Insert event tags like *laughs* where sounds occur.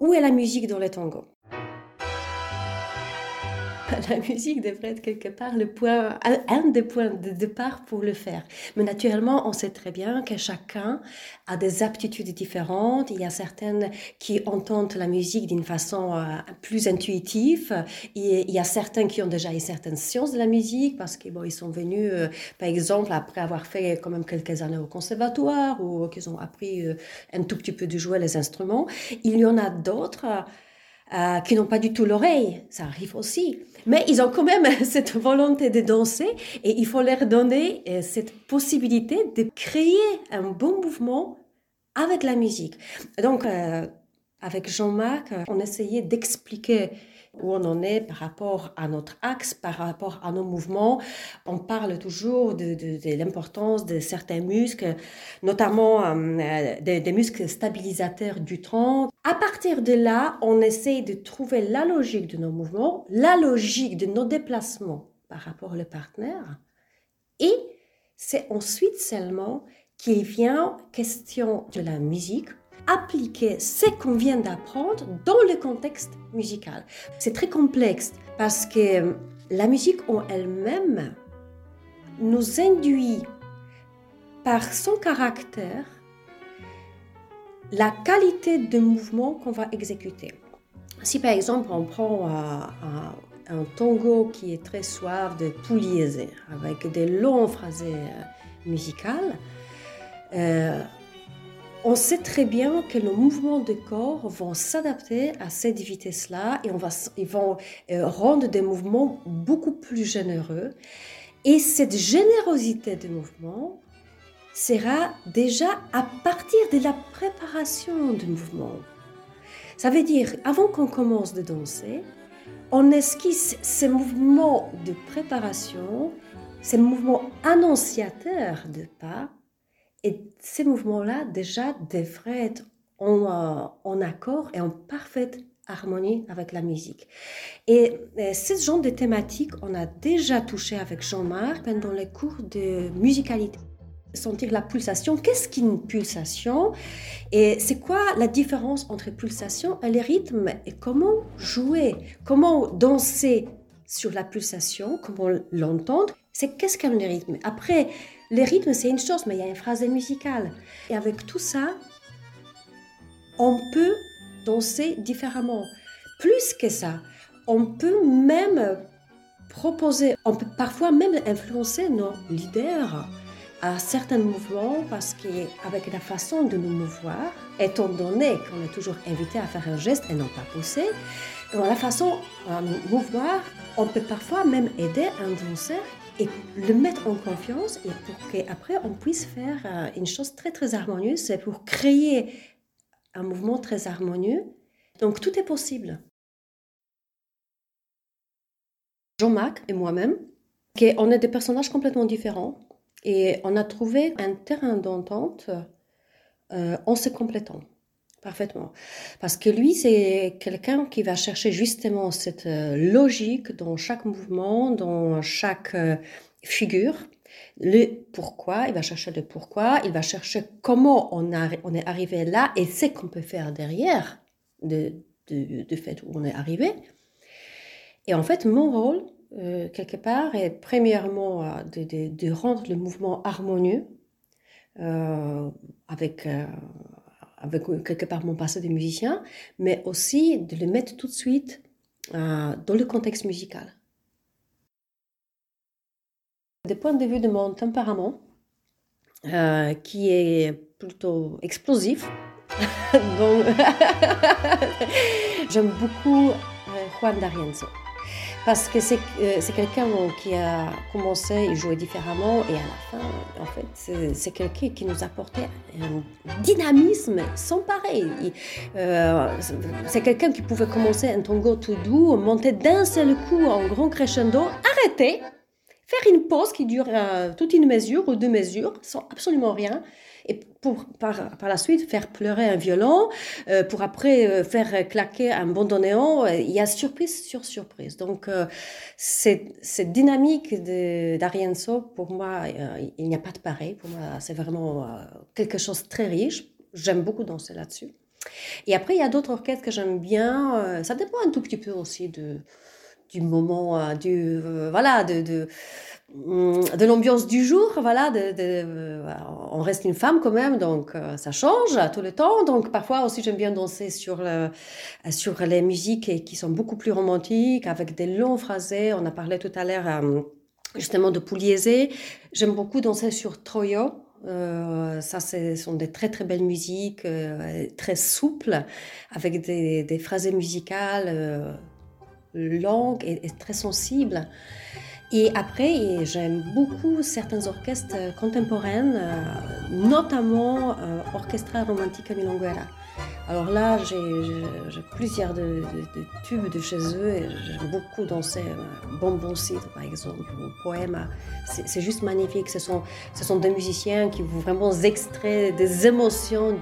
Où est la musique dans le tango la musique devrait être quelque part le point, un des points de départ pour le faire. Mais naturellement, on sait très bien que chacun a des aptitudes différentes. Il y a certaines qui entendent la musique d'une façon euh, plus intuitive. Il y a certains qui ont déjà une certaine science de la musique parce qu'ils bon, sont venus, euh, par exemple, après avoir fait quand même quelques années au conservatoire ou qu'ils ont appris euh, un tout petit peu de jouer les instruments. Il y en a d'autres euh, qui n'ont pas du tout l'oreille, ça arrive aussi. Mais ils ont quand même *laughs* cette volonté de danser et il faut leur donner euh, cette possibilité de créer un bon mouvement avec la musique. Donc, euh, avec Jean-Marc, on essayait d'expliquer où on en est par rapport à notre axe, par rapport à nos mouvements. On parle toujours de, l'importance de certains muscles, notamment euh, des, muscles stabilisateurs du tronc. À partir de là, on essaie de trouver la logique de nos mouvements, la logique de nos déplacements par rapport au partenaire. Et c'est ensuite seulement qu'il vient question de la musique appliquer ce qu'on vient d'apprendre dans le contexte musical. C'est très complexe parce que la musique en elle-même nous induit par son caractère la qualité de mouvement qu'on va exécuter. Si par exemple on prend euh, un, tango qui est très suave de pugliese avec des longs phrasés euh, musicales, euh, on sait très bien que nos mouvements de corps vont s'adapter à cette vitesse-là et on va, ils vont euh, rendre des mouvements beaucoup plus généreux. Et cette générosité de mouvement sera déjà à partir de la préparation du mouvement. Ça veut dire, avant qu'on commence de danser, on esquisse ces mouvements de préparation, ces mouvements annonciateurs de pas, et ces mouvements-là, déjà, devraient être en, euh, en, accord et en parfaite harmonie avec la musique. Et, ce genre de thématique, on a déjà touché avec Jean-Marc pendant les cours de musicalité. Sentir la pulsation, qu'est-ce qu'une pulsation Et c'est quoi la différence entre pulsation et les rythmes Et comment jouer Comment danser sur la pulsation Comment l'entendre C'est qu'est-ce qu'un rythme? Après, les rythmes, c'est une chose, mais il y a une phrase musicale. Et avec tout ça, on peut danser différemment. Plus que ça, on peut même proposer, on peut parfois même influencer nos leaders à certains mouvements parce qu'avec la façon de nous mouvoir, étant donné qu'on est toujours invité à faire un geste et non pas pousser, dans la façon de nous mouvoir, on peut parfois même aider un danseur et le mettre en confiance et pour qu'après on puisse faire euh, une chose très très harmonieuse, c'est pour créer un mouvement très harmonieux. Donc tout est possible. Jean-Marc et moi-même, on est des personnages complètement différents et on a trouvé un terrain d'entente euh, en se complétant. Parfaitement. Parce que lui, c'est quelqu'un qui va chercher justement cette euh, logique dans chaque mouvement, dans chaque euh, figure. Le pourquoi, il va chercher le pourquoi, il va chercher comment on, on est arrivé là et ce qu'on peut faire derrière de, de, fait où on est arrivé. Et en fait, mon rôle, euh, quelque part, est premièrement de, de, rendre le mouvement harmonieux avec avec quelque part mon passé de musicien, mais aussi de le mettre tout de suite euh, dans le contexte musical. Du point de vue de mon tempérament, euh, qui est plutôt explosif, *laughs* *laughs* j'aime beaucoup euh, Juan D'Arienzo parce que euh, c'est quelqu'un qui a commencé à jouer différemment et à la fin, en fait, c'est quelqu'un qui nous apportait un dynamisme sans pareil. Euh, c'est quelqu'un qui pouvait commencer un tango tout doux, monter d'un seul coup en grand crescendo, arrêter, faire une pause qui dure euh, toute une mesure ou deux mesures sans absolument rien et pour par, la suite faire pleurer un violon, euh, pour après euh, faire claquer un bandoneon, il y a surprise sur surprise. Donc cette, cette, dynamique d'Arienzo, pour moi, il n'y a pas de pareil. Pour moi, c'est vraiment quelque chose de très riche. J'aime beaucoup danser là-dessus. Et après, il y a d'autres orchestres que j'aime bien. ça dépend un tout petit peu aussi de, du moment, du, voilà, de, de de l'ambiance du jour, voilà, de, on reste une femme quand même, donc ça change tout le temps. Donc parfois aussi j'aime bien danser sur, sur les musiques qui sont beaucoup plus romantiques, avec des longs phrasés. On a parlé tout à l'heure justement de Pugliese. J'aime beaucoup danser sur Troyo. Euh, ça, ce sont des très très belles musiques, euh, très souples, avec des, des phrases musicales euh, longues et, très sensibles. Et après, j'aime beaucoup certains orchestres contemporains, notamment Orchestra Romantica Milonguera. Alors là, j'ai plusieurs de, tubes de chez eux et j'aime beaucoup danser Bonbon Cidre, par exemple, ou Poème. C'est juste magnifique. Ce sont, ce sont des musiciens qui vous vraiment extraient des émotions